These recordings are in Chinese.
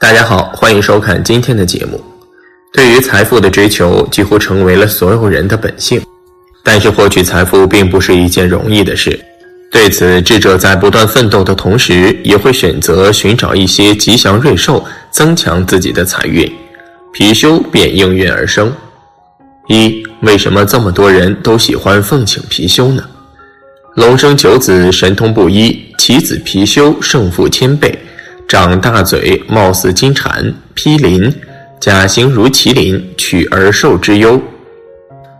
大家好，欢迎收看今天的节目。对于财富的追求，几乎成为了所有人的本性。但是获取财富并不是一件容易的事。对此，智者在不断奋斗的同时，也会选择寻找一些吉祥瑞兽，增强自己的财运。貔貅便应运而生。一，为什么这么多人都喜欢奉请貔貅呢？龙生九子，神通不一，其子貔貅胜负千倍。长大嘴，貌似金蝉，披鳞，甲形如麒麟，取而兽之忧。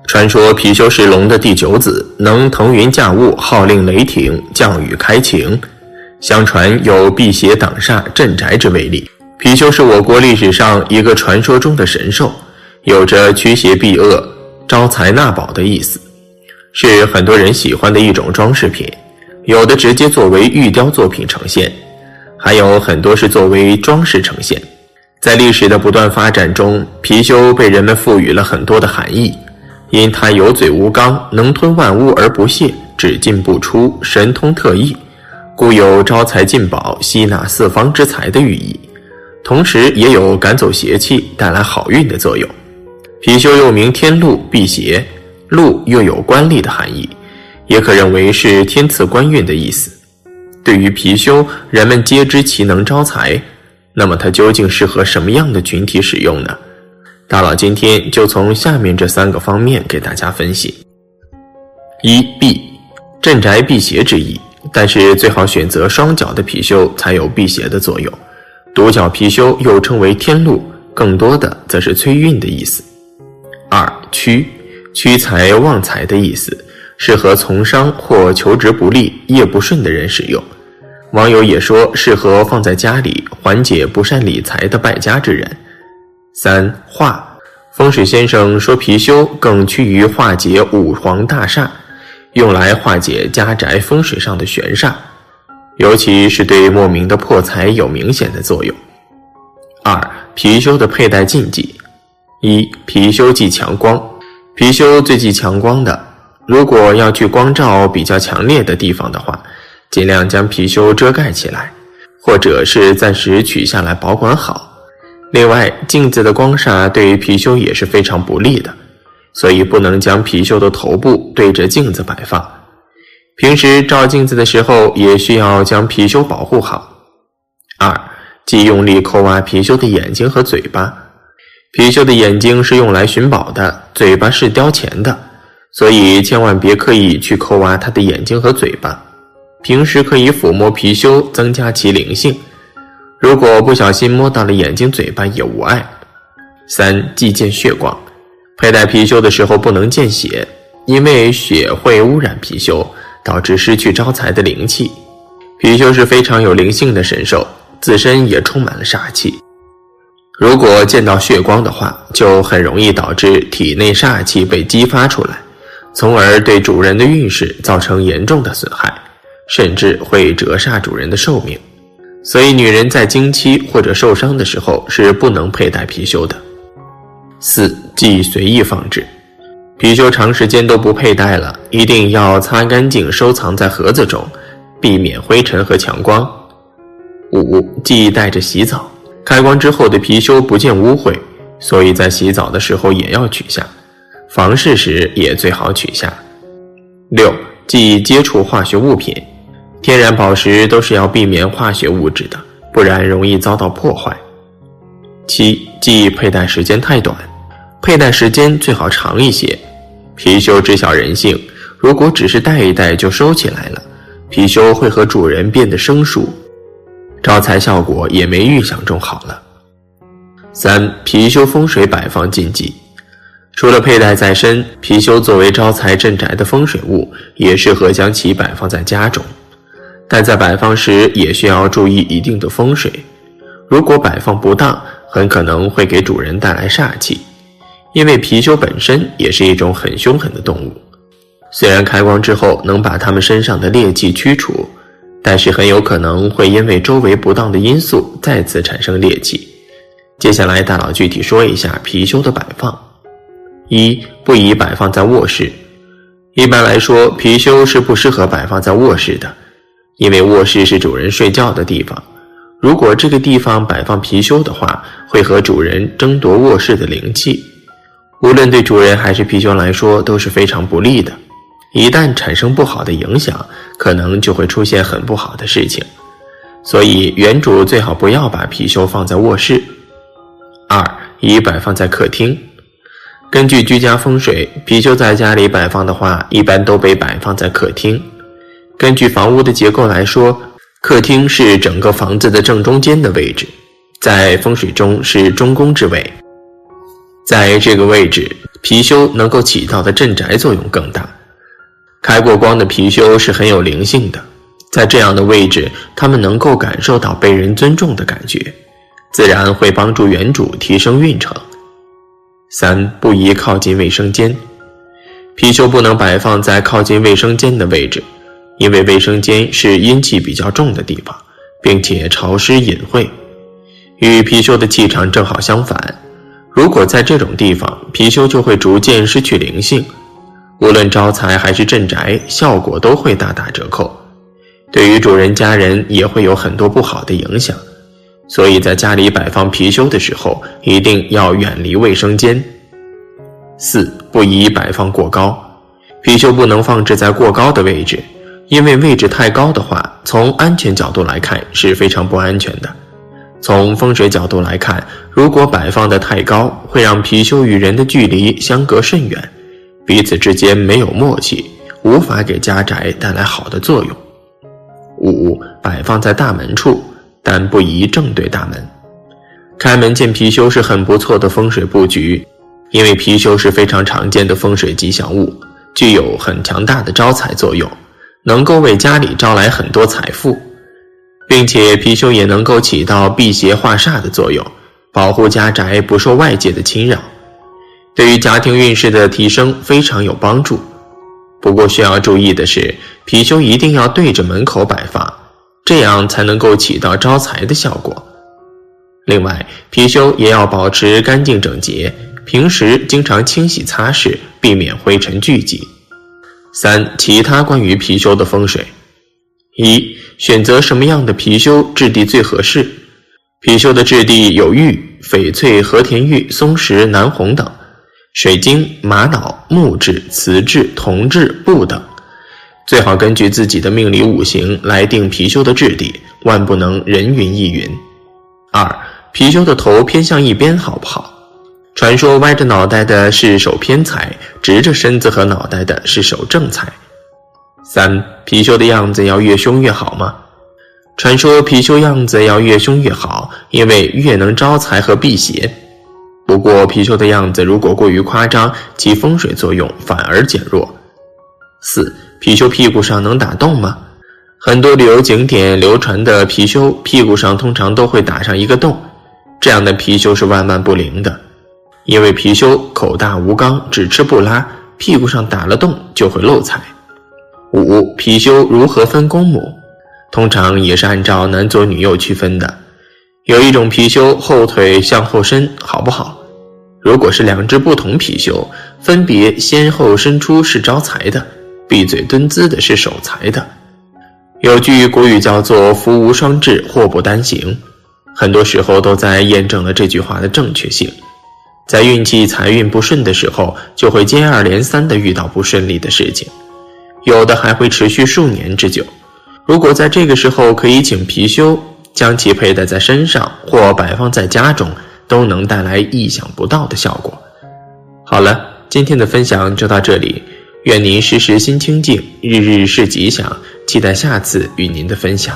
传说貔貅是龙的第九子，能腾云驾雾，号令雷霆，降雨开晴。相传有辟邪挡煞、镇宅之威力。貔貅是我国历史上一个传说中的神兽，有着驱邪避恶、招财纳宝的意思，是很多人喜欢的一种装饰品，有的直接作为玉雕作品呈现。还有很多是作为装饰呈现，在历史的不断发展中，貔貅被人们赋予了很多的含义，因它有嘴无肛，能吞万物而不泄，只进不出，神通特异，故有招财进宝、吸纳四方之财的寓意，同时也有赶走邪气、带来好运的作用。貔貅又名天禄、辟邪，禄又有官吏的含义，也可认为是天赐官运的意思。对于貔貅，人们皆知其能招财，那么它究竟适合什么样的群体使用呢？大佬今天就从下面这三个方面给大家分析：一、避镇宅辟邪之意，但是最好选择双脚的貔貅才有辟邪的作用。独角貔貅又称为天禄，更多的则是催运的意思。二、驱驱财旺财的意思。适合从商或求职不利、业不顺的人使用。网友也说适合放在家里，缓解不善理财的败家之人。三化风水先生说，貔貅更趋于化解五黄大煞，用来化解家宅风水上的玄煞，尤其是对莫名的破财有明显的作用。二貔貅的佩戴禁忌：一貔貅忌强光，貔貅最忌强光的。如果要去光照比较强烈的地方的话，尽量将貔貅遮盖起来，或者是暂时取下来保管好。另外，镜子的光煞对于貔貅也是非常不利的，所以不能将貔貅的头部对着镜子摆放。平时照镜子的时候，也需要将貔貅保护好。二，忌用力抠挖貔貅的眼睛和嘴巴。貔貅的眼睛是用来寻宝的，嘴巴是叼钱的。所以千万别刻意去抠挖它的眼睛和嘴巴，平时可以抚摸貔貅，增加其灵性。如果不小心摸到了眼睛、嘴巴也无碍。三忌见血光，佩戴貔貅的时候不能见血，因为血会污染貔貅，导致失去招财的灵气。貔貅是非常有灵性的神兽，自身也充满了煞气。如果见到血光的话，就很容易导致体内煞气被激发出来。从而对主人的运势造成严重的损害，甚至会折煞主人的寿命。所以，女人在经期或者受伤的时候是不能佩戴貔貅的。四忌随意放置，貔貅长时间都不佩戴了，一定要擦干净，收藏在盒子中，避免灰尘和强光。五忌带着洗澡，开光之后的貔貅不见污秽，所以在洗澡的时候也要取下。房事时也最好取下。六，忌接触化学物品，天然宝石都是要避免化学物质的，不然容易遭到破坏。七，忌佩戴时间太短，佩戴时间最好长一些。貔貅知晓人性，如果只是戴一戴就收起来了，貔貅会和主人变得生疏，招财效果也没预想中好了。三，貔貅风水摆放禁忌。除了佩戴在身，貔貅作为招财镇宅的风水物，也适合将其摆放在家中。但在摆放时也需要注意一定的风水，如果摆放不当，很可能会给主人带来煞气。因为貔貅本身也是一种很凶狠的动物，虽然开光之后能把它们身上的劣迹驱除，但是很有可能会因为周围不当的因素再次产生劣迹。接下来大佬具体说一下貔貅的摆放。一不宜摆放在卧室。一般来说，貔貅是不适合摆放在卧室的，因为卧室是主人睡觉的地方。如果这个地方摆放貔貅的话，会和主人争夺卧室的灵气，无论对主人还是貔貅来说都是非常不利的。一旦产生不好的影响，可能就会出现很不好的事情。所以原主最好不要把貔貅放在卧室。二，宜摆放在客厅。根据居家风水，貔貅在家里摆放的话，一般都被摆放在客厅。根据房屋的结构来说。客厅是整个房子的正中间的位置，在风水中是中宫之位。在这个位置，貔貅能够起到的镇宅作用更大。开过光的貔貅是很有灵性的，在这样的位置，它们能够感受到被人尊重的感觉，自然会帮助原主提升运程。三不宜靠近卫生间，貔貅不能摆放在靠近卫生间的位置。因为卫生间是阴气比较重的地方，并且潮湿隐晦，与貔貅的气场正好相反。如果在这种地方，貔貅就会逐渐失去灵性，无论招财还是镇宅，效果都会大打折扣。对于主人家人也会有很多不好的影响。所以在家里摆放貔貅的时候，一定要远离卫生间。四不宜摆放过高，貔貅不能放置在过高的位置。因为位置太高的话，从安全角度来看是非常不安全的。从风水角度来看，如果摆放的太高，会让貔貅与人的距离相隔甚远，彼此之间没有默契，无法给家宅带来好的作用。五，摆放在大门处，但不宜正对大门。开门见貔貅是很不错的风水布局，因为貔貅是非常常见的风水吉祥物，具有很强大的招财作用。能够为家里招来很多财富，并且貔貅也能够起到辟邪化煞的作用，保护家宅不受外界的侵扰，对于家庭运势的提升非常有帮助。不过需要注意的是，貔貅一定要对着门口摆放，这样才能够起到招财的效果。另外，貔貅也要保持干净整洁，平时经常清洗擦拭，避免灰尘聚集。三、其他关于貔貅的风水：一、选择什么样的貔貅质地最合适？貔貅的质地有玉、翡翠、和田玉、松石、南红等；水晶、玛瑙、木质、瓷质、铜质、布等。最好根据自己的命理五行来定貔貅的质地，万不能人云亦云。二、貔貅的头偏向一边好不好？传说歪着脑袋的是手偏财，直着身子和脑袋的是手正财。三貔貅的样子要越凶越好吗？传说貔貅样子要越凶越好，因为越能招财和辟邪。不过貔貅的样子如果过于夸张，其风水作用反而减弱。四貔貅屁股上能打洞吗？很多旅游景点流传的貔貅屁股上通常都会打上一个洞，这样的貔貅是万万不灵的。因为貔貅口大无肛，只吃不拉，屁股上打了洞就会漏财。五貔貅如何分公母？通常也是按照男左女右区分的。有一种貔貅后腿向后伸，好不好？如果是两只不同貔貅，分别先后伸出是招财的，闭嘴蹲姿的是守财的。有句古语叫做“福无双至，祸不单行”，很多时候都在验证了这句话的正确性。在运气财运不顺的时候，就会接二连三的遇到不顺利的事情，有的还会持续数年之久。如果在这个时候可以请貔貅，将其佩戴在身上或摆放在家中，都能带来意想不到的效果。好了，今天的分享就到这里，愿您时时心清静，日日是吉祥，期待下次与您的分享。